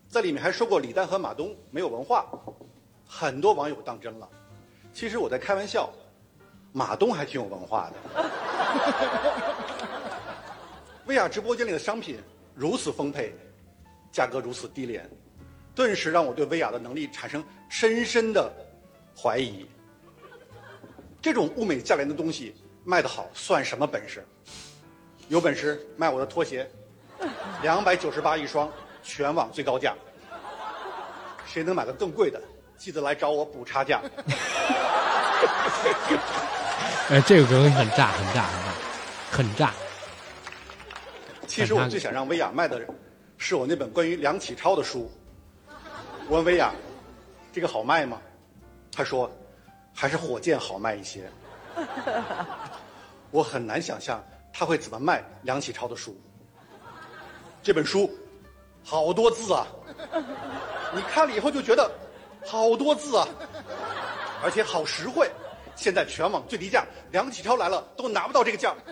在里面还说过李诞和马东没有文化，很多网友当真了。其实我在开玩笑，马东还挺有文化的。薇娅直播间里的商品如此丰沛，价格如此低廉，顿时让我对薇娅的能力产生深深的怀疑。这种物美价廉的东西卖得好算什么本事？有本事卖我的拖鞋，两百九十八一双，全网最高价。谁能买个更贵的，记得来找我补差价。哎，这个东西很炸，很炸，很炸，很炸。其实我最想让薇娅卖的，是我那本关于梁启超的书。我问薇娅，这个好卖吗？她说，还是火箭好卖一些。我很难想象他会怎么卖梁启超的书。这本书，好多字啊！你看了以后就觉得，好多字啊，而且好实惠。现在全网最低价，梁启超来了都拿不到这个价。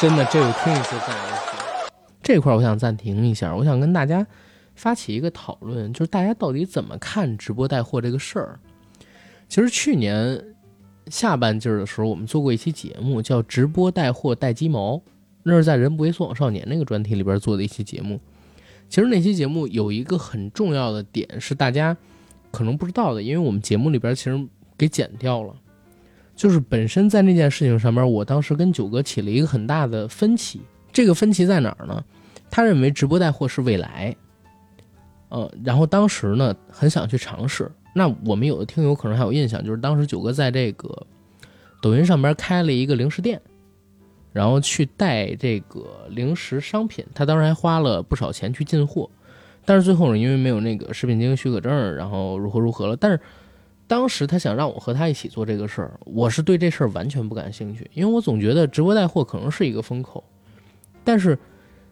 真的，这个听一次再来一次。这块儿我想暂停一下，我想跟大家发起一个讨论，就是大家到底怎么看直播带货这个事儿？其实去年下半季的时候，我们做过一期节目，叫《直播带货带鸡毛》，那是在《人不为所往少年》那个专题里边做的一期节目。其实那期节目有一个很重要的点是大家可能不知道的，因为我们节目里边其实给剪掉了。就是本身在那件事情上面，我当时跟九哥起了一个很大的分歧。这个分歧在哪儿呢？他认为直播带货是未来，呃，然后当时呢很想去尝试。那我们有的听友可能还有印象，就是当时九哥在这个抖音上边开了一个零食店，然后去带这个零食商品，他当时还花了不少钱去进货，但是最后呢，因为没有那个食品经营许可证，然后如何如何了，但是。当时他想让我和他一起做这个事儿，我是对这事儿完全不感兴趣，因为我总觉得直播带货可能是一个风口，但是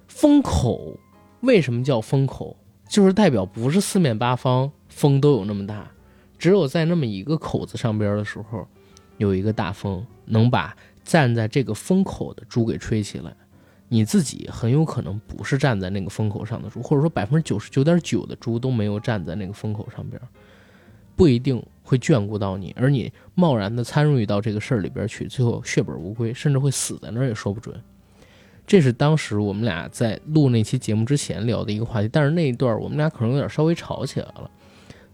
风口为什么叫风口？就是代表不是四面八方风都有那么大，只有在那么一个口子上边的时候，有一个大风能把站在这个风口的猪给吹起来，你自己很有可能不是站在那个风口上的猪，或者说百分之九十九点九的猪都没有站在那个风口上边，不一定。会眷顾到你，而你贸然的参与到这个事儿里边去，最后血本无归，甚至会死在那儿也说不准。这是当时我们俩在录那期节目之前聊的一个话题，但是那一段我们俩可能有点稍微吵起来了，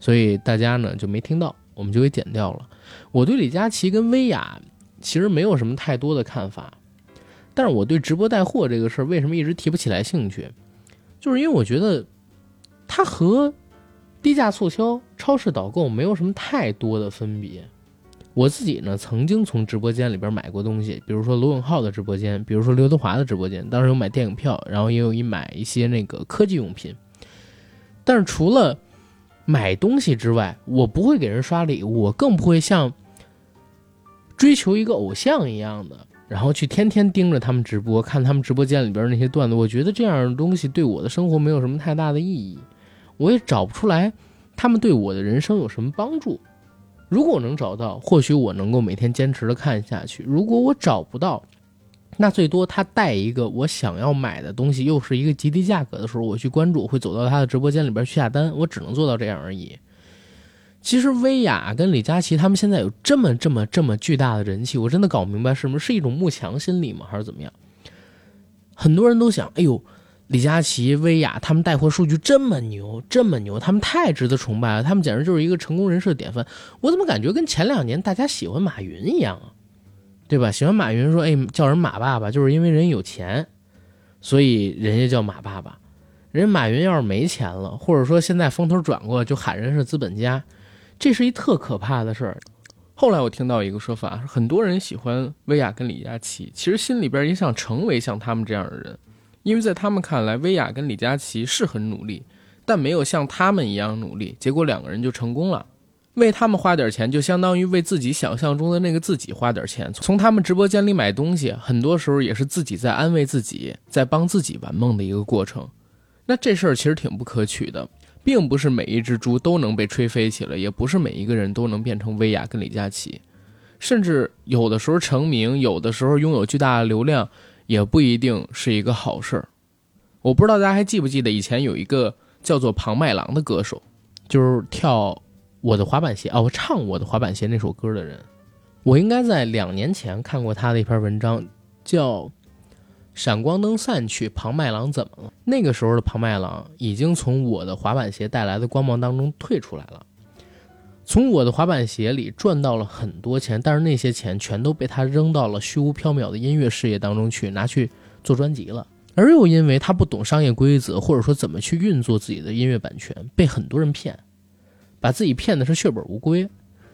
所以大家呢就没听到，我们就给剪掉了。我对李佳琦跟薇娅其实没有什么太多的看法，但是我对直播带货这个事儿为什么一直提不起来兴趣，就是因为我觉得它和。低价促销、超市导购没有什么太多的分别。我自己呢，曾经从直播间里边买过东西，比如说罗永浩的直播间，比如说刘德华的直播间，当时有买电影票，然后也有一买一些那个科技用品。但是除了买东西之外，我不会给人刷礼物，我更不会像追求一个偶像一样的，然后去天天盯着他们直播，看他们直播间里边那些段子。我觉得这样的东西对我的生活没有什么太大的意义。我也找不出来，他们对我的人生有什么帮助。如果我能找到，或许我能够每天坚持的看下去。如果我找不到，那最多他带一个我想要买的东西，又是一个极低价格的时候，我去关注，会走到他的直播间里边去下单。我只能做到这样而已。其实薇娅跟李佳琦他们现在有这么这么这么巨大的人气，我真的搞不明白，是不是一种慕强心理吗？还是怎么样？很多人都想，哎呦。李佳琦、薇娅他们带货数据这么牛，这么牛，他们太值得崇拜了。他们简直就是一个成功人士的典范。我怎么感觉跟前两年大家喜欢马云一样啊？对吧？喜欢马云说，哎，叫人马爸爸，就是因为人有钱，所以人家叫马爸爸。人马云要是没钱了，或者说现在风头转过，就喊人是资本家，这是一特可怕的事儿。后来我听到一个说法，很多人喜欢薇娅跟李佳琦，其实心里边也想成为像他们这样的人，因为在他们看来，薇娅跟李佳琦是很努力，但没有像他们一样努力，结果两个人就成功了。为他们花点钱，就相当于为自己想象中的那个自己花点钱。从他们直播间里买东西，很多时候也是自己在安慰自己，在帮自己玩梦的一个过程。那这事儿其实挺不可取的，并不是每一只猪都能被吹飞起来，也不是每一个人都能变成薇娅跟李佳琦，甚至有的时候成名，有的时候拥有巨大的流量，也不一定是一个好事儿。我不知道大家还记不记得以前有一个叫做庞麦郎的歌手，就是跳。我的滑板鞋哦，唱我的滑板鞋那首歌的人，我应该在两年前看过他的一篇文章，叫《闪光灯散去，庞麦郎怎么了》。那个时候的庞麦郎已经从我的滑板鞋带来的光芒当中退出来了，从我的滑板鞋里赚到了很多钱，但是那些钱全都被他扔到了虚无缥缈的音乐事业当中去，拿去做专辑了。而又因为他不懂商业规则，或者说怎么去运作自己的音乐版权，被很多人骗。把自己骗的是血本无归，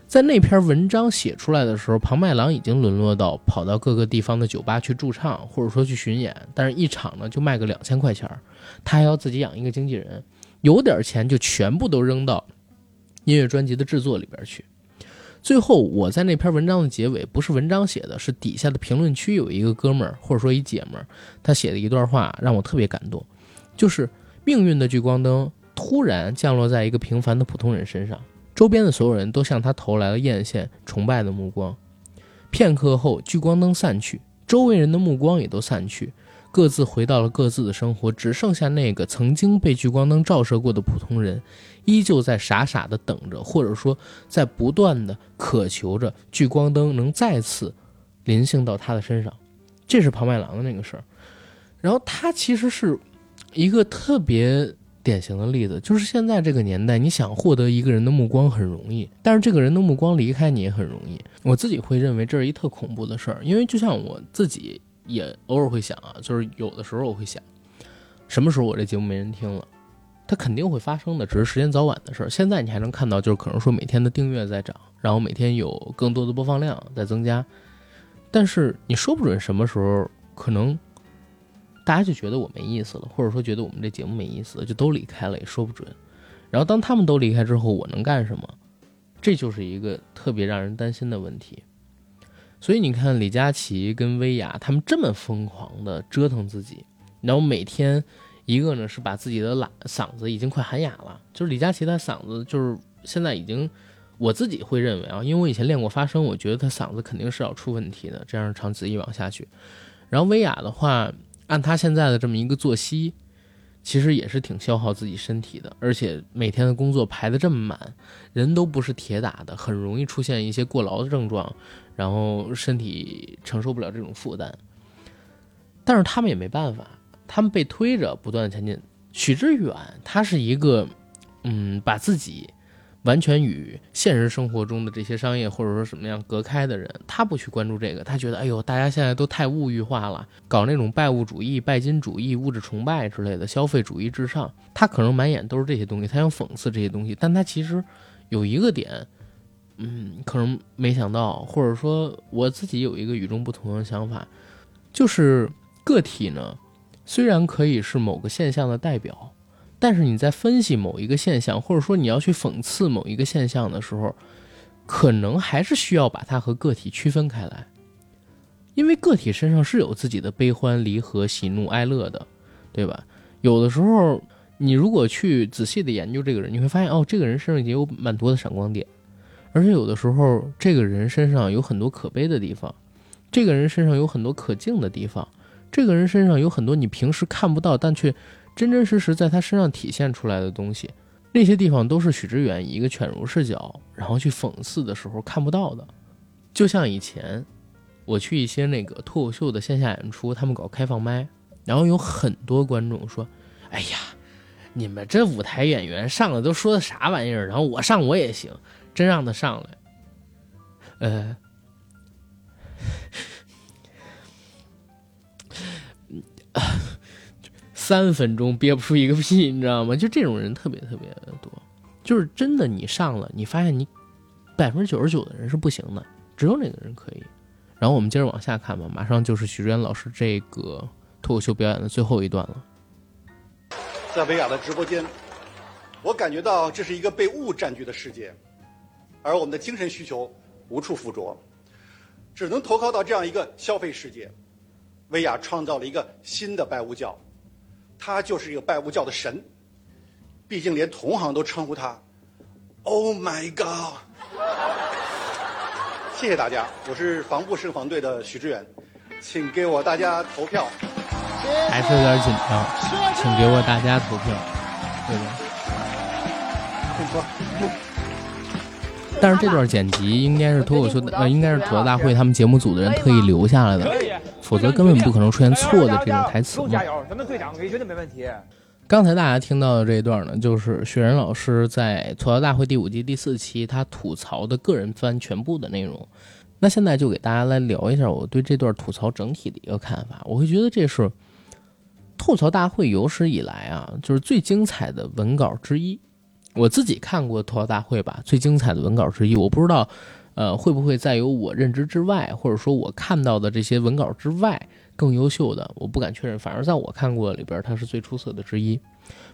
在那篇文章写出来的时候，庞麦郎已经沦落到跑到各个地方的酒吧去驻唱，或者说去巡演，但是一场呢就卖个两千块钱，他还要自己养一个经纪人，有点钱就全部都扔到音乐专辑的制作里边去。最后，我在那篇文章的结尾，不是文章写的，是底下的评论区有一个哥们儿或者说一姐们儿，他写的一段话让我特别感动，就是命运的聚光灯。突然降落在一个平凡的普通人身上，周边的所有人都向他投来了艳羡、崇拜的目光。片刻后，聚光灯散去，周围人的目光也都散去，各自回到了各自的生活，只剩下那个曾经被聚光灯照射过的普通人，依旧在傻傻的等着，或者说在不断的渴求着聚光灯能再次临幸到他的身上。这是庞麦郎的那个事儿。然后他其实是一个特别。典型的例子就是现在这个年代，你想获得一个人的目光很容易，但是这个人的目光离开你也很容易。我自己会认为这是一特恐怖的事儿，因为就像我自己也偶尔会想啊，就是有的时候我会想，什么时候我这节目没人听了，它肯定会发生的，只是时间早晚的事儿。现在你还能看到，就是可能说每天的订阅在涨，然后每天有更多的播放量在增加，但是你说不准什么时候可能。大家就觉得我没意思了，或者说觉得我们这节目没意思了，就都离开了，也说不准。然后当他们都离开之后，我能干什么？这就是一个特别让人担心的问题。所以你看，李佳琦跟薇娅他们这么疯狂的折腾自己，然后每天一个呢是把自己的嗓嗓子已经快喊哑了，就是李佳琦他嗓子就是现在已经，我自己会认为啊，因为我以前练过发声，我觉得他嗓子肯定是要出问题的，这样长此以往下去。然后薇娅的话。按他现在的这么一个作息，其实也是挺消耗自己身体的，而且每天的工作排的这么满，人都不是铁打的，很容易出现一些过劳的症状，然后身体承受不了这种负担。但是他们也没办法，他们被推着不断前进。许知远他是一个，嗯，把自己。完全与现实生活中的这些商业或者说什么样隔开的人，他不去关注这个，他觉得哎呦，大家现在都太物欲化了，搞那种拜物主义、拜金主义、物质崇拜之类的消费主义至上，他可能满眼都是这些东西，他想讽刺这些东西，但他其实有一个点，嗯，可能没想到，或者说我自己有一个与众不同的想法，就是个体呢，虽然可以是某个现象的代表。但是你在分析某一个现象，或者说你要去讽刺某一个现象的时候，可能还是需要把它和个体区分开来，因为个体身上是有自己的悲欢离合、喜怒哀乐的，对吧？有的时候，你如果去仔细的研究这个人，你会发现，哦，这个人身上也有蛮多的闪光点，而且有的时候，这个人身上有很多可悲的地方，这个人身上有很多可敬的地方，这个人身上有很多你平时看不到但却。真真实实在他身上体现出来的东西，那些地方都是许知远以一个犬儒视角，然后去讽刺的时候看不到的。就像以前，我去一些那个脱口秀的线下演出，他们搞开放麦，然后有很多观众说：“哎呀，你们这舞台演员上来都说的啥玩意儿？然后我上我也行，真让他上来。”呃。啊三分钟憋不出一个屁，你知道吗？就这种人特别特别多，就是真的你上了，你发现你百分之九十九的人是不行的，只有那个人可以。然后我们接着往下看吧，马上就是许志远老师这个脱口秀表演的最后一段了。在薇娅的直播间，我感觉到这是一个被物占据的世界，而我们的精神需求无处附着，只能投靠到这样一个消费世界。薇娅创造了一个新的拜物教，他就是一个拜物教的神，毕竟连同行都称呼他 “Oh my God”。谢谢大家，我是防不胜防队的许志远，请给我大家投票。还是有点紧张，请给我大家投票，对吧？但是这段剪辑应该是脱口秀的，呃，应该是吐槽大会他们节目组的人特意留下来的，否则根本不可能出现错的这种台词嘛。加油，咱们队长可以绝对没问题。刚才大家听到的这一段呢，就是雪人老师在吐槽大会第五季第四期他吐槽的个人番全部的内容。那现在就给大家来聊一下我对这段吐槽整体的一个看法。我会觉得这是吐槽大会有史以来啊，就是最精彩的文稿之一。我自己看过吐槽大会吧，最精彩的文稿之一。我不知道，呃，会不会再有我认知之外，或者说我看到的这些文稿之外更优秀的？我不敢确认。反而在我看过里边，它是最出色的之一。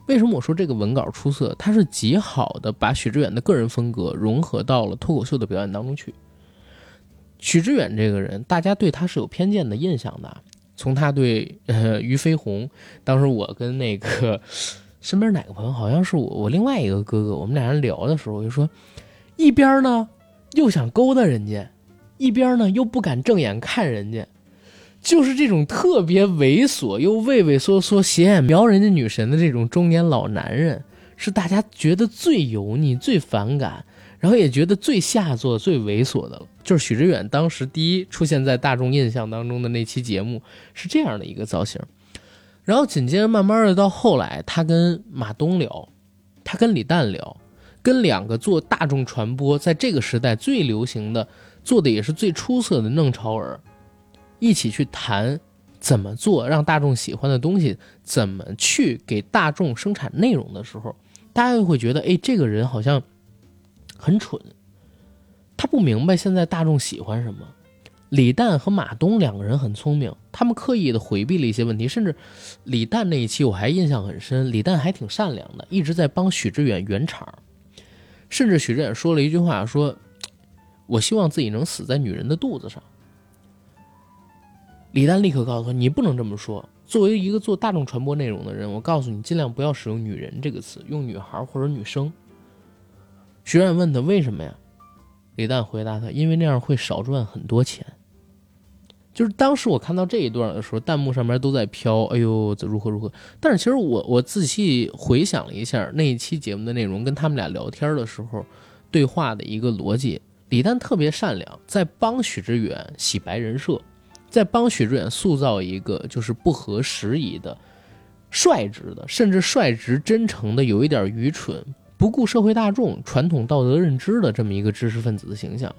为什么我说这个文稿出色？它是极好的把许知远的个人风格融合到了脱口秀的表演当中去。许知远这个人，大家对他是有偏见的印象的。从他对呃俞飞鸿，当时我跟那个。身边哪个朋友好像是我，我另外一个哥哥，我们俩人聊的时候，我就说，一边呢又想勾搭人家，一边呢又不敢正眼看人家，就是这种特别猥琐又畏畏缩缩、斜眼瞄人家女神的这种中年老男人，是大家觉得最油腻、最反感，然后也觉得最下作、最猥琐的了。就是许知远当时第一出现在大众印象当中的那期节目是这样的一个造型。然后紧接着，慢慢的到后来，他跟马东聊，他跟李诞聊，跟两个做大众传播，在这个时代最流行的，做的也是最出色的弄潮儿，一起去谈怎么做让大众喜欢的东西，怎么去给大众生产内容的时候，大家就会觉得，哎，这个人好像很蠢，他不明白现在大众喜欢什么。李诞和马东两个人很聪明，他们刻意的回避了一些问题，甚至李诞那一期我还印象很深。李诞还挺善良的，一直在帮许知远圆场，甚至许志远说了一句话：“说我希望自己能死在女人的肚子上。”李诞立刻告诉他：“你不能这么说。作为一个做大众传播内容的人，我告诉你，尽量不要使用‘女人’这个词，用女孩或者女生。”许志远问他为什么呀？李诞回答他：“因为那样会少赚很多钱。”就是当时我看到这一段的时候，弹幕上面都在飘，哎呦，这如何如何？但是其实我我仔细回想了一下那一期节目的内容，跟他们俩聊天的时候对话的一个逻辑，李诞特别善良，在帮许知远洗白人设，在帮许知远塑造一个就是不合时宜的、率直的，甚至率直真诚的，有一点愚蠢、不顾社会大众传统道德认知的这么一个知识分子的形象。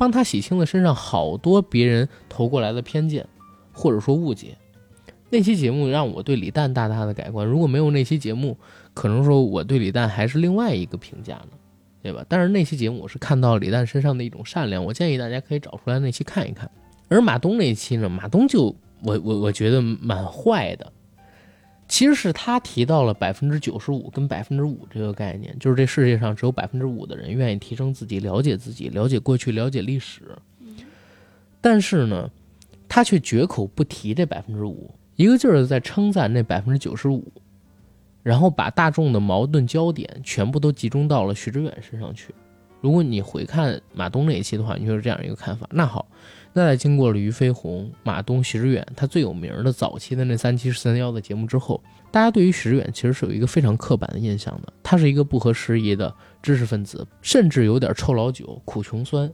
帮他洗清了身上好多别人投过来的偏见，或者说误解。那期节目让我对李诞大大的改观。如果没有那期节目，可能说我对李诞还是另外一个评价呢，对吧？但是那期节目我是看到李诞身上的一种善良，我建议大家可以找出来那期看一看。而马东那期呢，马东就我我我觉得蛮坏的。其实是他提到了百分之九十五跟百分之五这个概念，就是这世界上只有百分之五的人愿意提升自己、了解自己、了解过去、了解历史。但是呢，他却绝口不提这百分之五，一个劲儿的在称赞那百分之九十五，然后把大众的矛盾焦点全部都集中到了徐志远身上去。如果你回看马东那一期的话，你就是这样一个看法。那好。那在经过了俞飞鸿、马东、徐志远他最有名的早期的那三期十三幺的节目之后，大家对于徐志远其实是有一个非常刻板的印象的，他是一个不合时宜的知识分子，甚至有点臭老九、苦穷酸，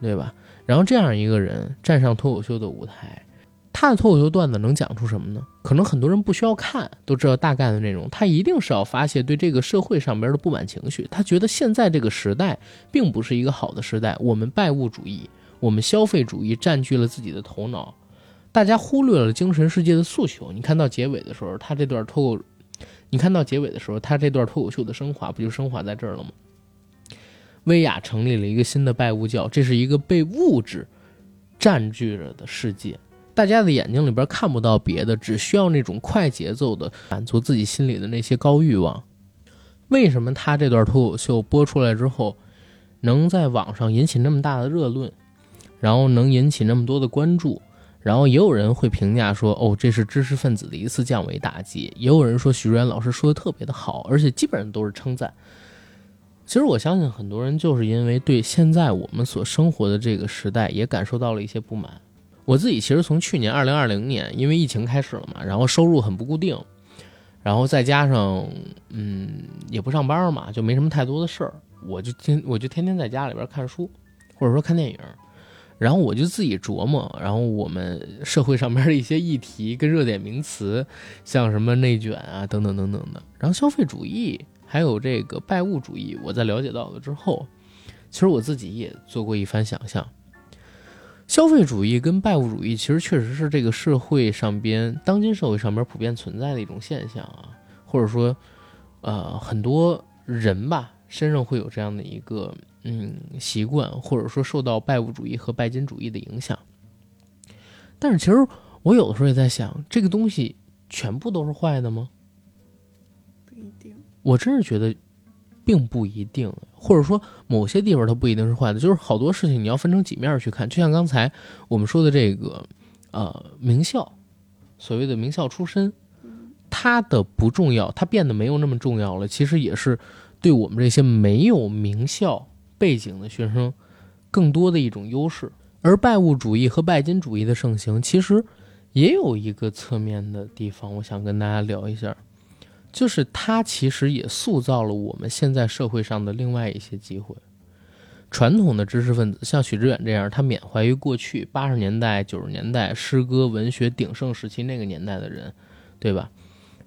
对吧？然后这样一个人站上脱口秀的舞台，他的脱口秀段子能讲出什么呢？可能很多人不需要看都知道大概的内容，他一定是要发泄对这个社会上边的不满情绪，他觉得现在这个时代并不是一个好的时代，我们拜物主义。我们消费主义占据了自己的头脑，大家忽略了精神世界的诉求。你看到结尾的时候，他这段脱口，你看到结尾的时候，他这段脱口秀的升华，不就升华在这儿了吗？薇娅成立了一个新的拜物教，这是一个被物质占据着的世界，大家的眼睛里边看不到别的，只需要那种快节奏的满足自己心里的那些高欲望。为什么他这段脱口秀播出来之后，能在网上引起那么大的热论，然后能引起那么多的关注？然后也有人会评价说，哦，这是知识分子的一次降维打击。也有人说徐志远老师说的特别的好，而且基本上都是称赞。其实我相信很多人就是因为对现在我们所生活的这个时代也感受到了一些不满。我自己其实从去年二零二零年，因为疫情开始了嘛，然后收入很不固定，然后再加上嗯也不上班嘛，就没什么太多的事儿，我就天我就天天在家里边看书，或者说看电影。然后我就自己琢磨，然后我们社会上面的一些议题跟热点名词，像什么内卷啊等等等等的，然后消费主义，还有这个拜物主义，我在了解到了之后，其实我自己也做过一番想象。消费主义跟拜物主义其实确实是这个社会上边当今社会上边普遍存在的一种现象啊，或者说，呃，很多人吧身上会有这样的一个。嗯，习惯或者说受到拜物主义和拜金主义的影响，但是其实我有的时候也在想，这个东西全部都是坏的吗？不一定。我真是觉得并不一定，或者说某些地方它不一定是坏的，就是好多事情你要分成几面去看。就像刚才我们说的这个，呃，名校，所谓的名校出身，它的不重要，它变得没有那么重要了。其实也是对我们这些没有名校。背景的学生，更多的一种优势，而拜物主义和拜金主义的盛行，其实也有一个侧面的地方，我想跟大家聊一下，就是它其实也塑造了我们现在社会上的另外一些机会。传统的知识分子，像许知远这样，他缅怀于过去八十年代、九十年代诗歌文学鼎盛时期那个年代的人，对吧？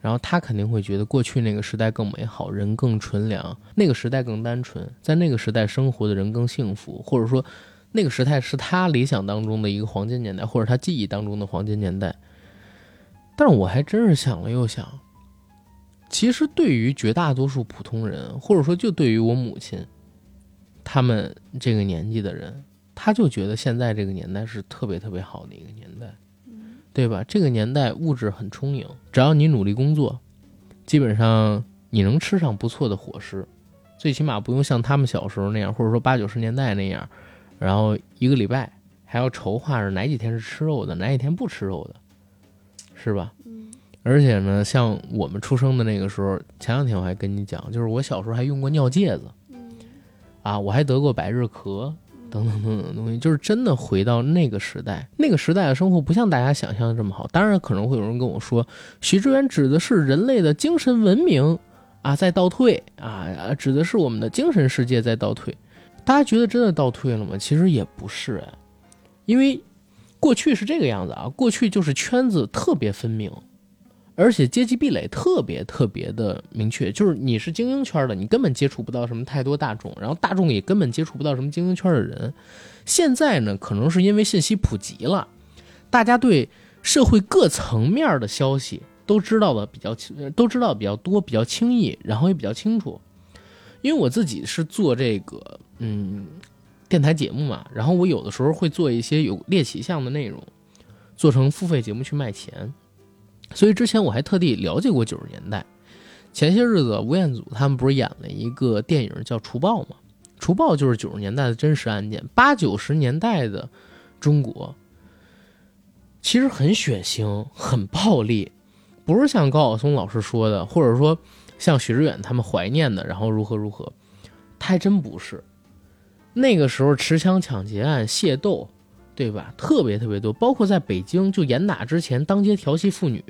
然后他肯定会觉得过去那个时代更美好，人更纯良，那个时代更单纯，在那个时代生活的人更幸福，或者说，那个时代是他理想当中的一个黄金年代，或者他记忆当中的黄金年代。但是我还真是想了又想，其实对于绝大多数普通人，或者说就对于我母亲，他们这个年纪的人，他就觉得现在这个年代是特别特别好的一个年代。对吧？这个年代物质很充盈，只要你努力工作，基本上你能吃上不错的伙食，最起码不用像他们小时候那样，或者说八九十年代那样，然后一个礼拜还要筹划着哪几天是吃肉的，哪几天不吃肉的，是吧？嗯。而且呢，像我们出生的那个时候，前两天我还跟你讲，就是我小时候还用过尿介子，啊，我还得过百日咳。等等等等的东西，就是真的回到那个时代，那个时代的生活不像大家想象的这么好。当然，可能会有人跟我说，许知远指的是人类的精神文明啊在倒退啊，指的是我们的精神世界在倒退。大家觉得真的倒退了吗？其实也不是，因为过去是这个样子啊，过去就是圈子特别分明。而且阶级壁垒特别特别的明确，就是你是精英圈的，你根本接触不到什么太多大众，然后大众也根本接触不到什么精英圈的人。现在呢，可能是因为信息普及了，大家对社会各层面的消息都知道的比较都知道比较多，比较轻易，然后也比较清楚。因为我自己是做这个嗯电台节目嘛，然后我有的时候会做一些有猎奇项的内容，做成付费节目去卖钱。所以之前我还特地了解过九十年代，前些日子吴彦祖他们不是演了一个电影叫《除暴》吗？《除暴》就是九十年代的真实案件。八九十年代的中国其实很血腥、很暴力，不是像高晓松老师说的，或者说像许志远他们怀念的，然后如何如何，他还真不是。那个时候持枪抢劫案、械斗。对吧？特别特别多，包括在北京，就严打之前，当街调戏妇女，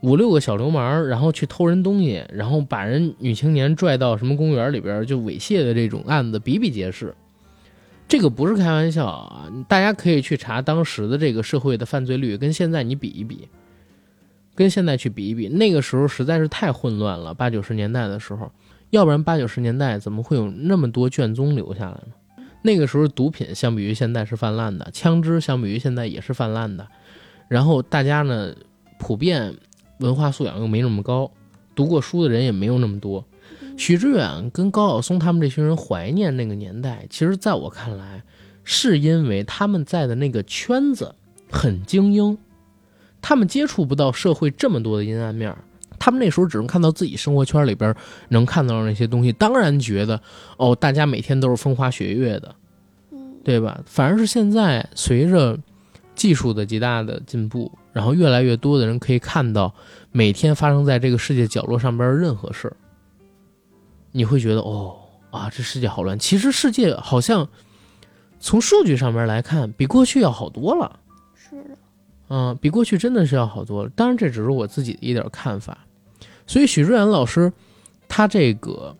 五六个小流氓，然后去偷人东西，然后把人女青年拽到什么公园里边就猥亵的这种案子比比皆是。这个不是开玩笑啊！大家可以去查当时的这个社会的犯罪率，跟现在你比一比，跟现在去比一比，那个时候实在是太混乱了。八九十年代的时候，要不然八九十年代怎么会有那么多卷宗留下来呢？那个时候，毒品相比于现在是泛滥的，枪支相比于现在也是泛滥的，然后大家呢普遍文化素养又没那么高，读过书的人也没有那么多。许知远跟高晓松他们这群人怀念那个年代，其实在我看来，是因为他们在的那个圈子很精英，他们接触不到社会这么多的阴暗面儿，他们那时候只能看到自己生活圈里边能看到的那些东西，当然觉得哦，大家每天都是风花雪月的，对吧？反而是现在随着技术的极大的进步，然后越来越多的人可以看到每天发生在这个世界角落上边的任何事儿，你会觉得哦啊，这世界好乱。其实世界好像从数据上面来看，比过去要好多了。是的，嗯，比过去真的是要好多了。当然，这只是我自己的一点看法。所以许知远老师他这个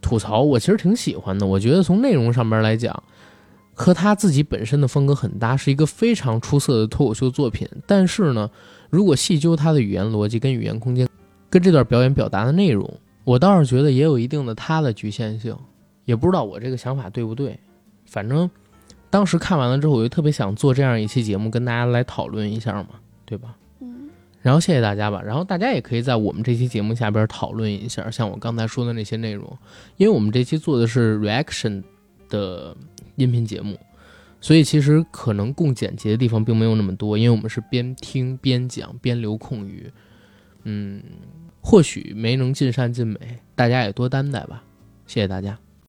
吐槽，我其实挺喜欢的。我觉得从内容上面来讲，和他自己本身的风格很搭，是一个非常出色的脱口秀作品。但是呢，如果细究他的语言逻辑跟语言空间，跟这段表演表达的内容，我倒是觉得也有一定的他的局限性。也不知道我这个想法对不对，反正当时看完了之后，我就特别想做这样一期节目，跟大家来讨论一下嘛，对吧？然后谢谢大家吧，然后大家也可以在我们这期节目下边讨论一下，像我刚才说的那些内容，因为我们这期做的是 reaction 的音频节目，所以其实可能供剪辑的地方并没有那么多，因为我们是边听边讲边留空余，嗯，或许没能尽善尽美，大家也多担待吧，谢谢大家。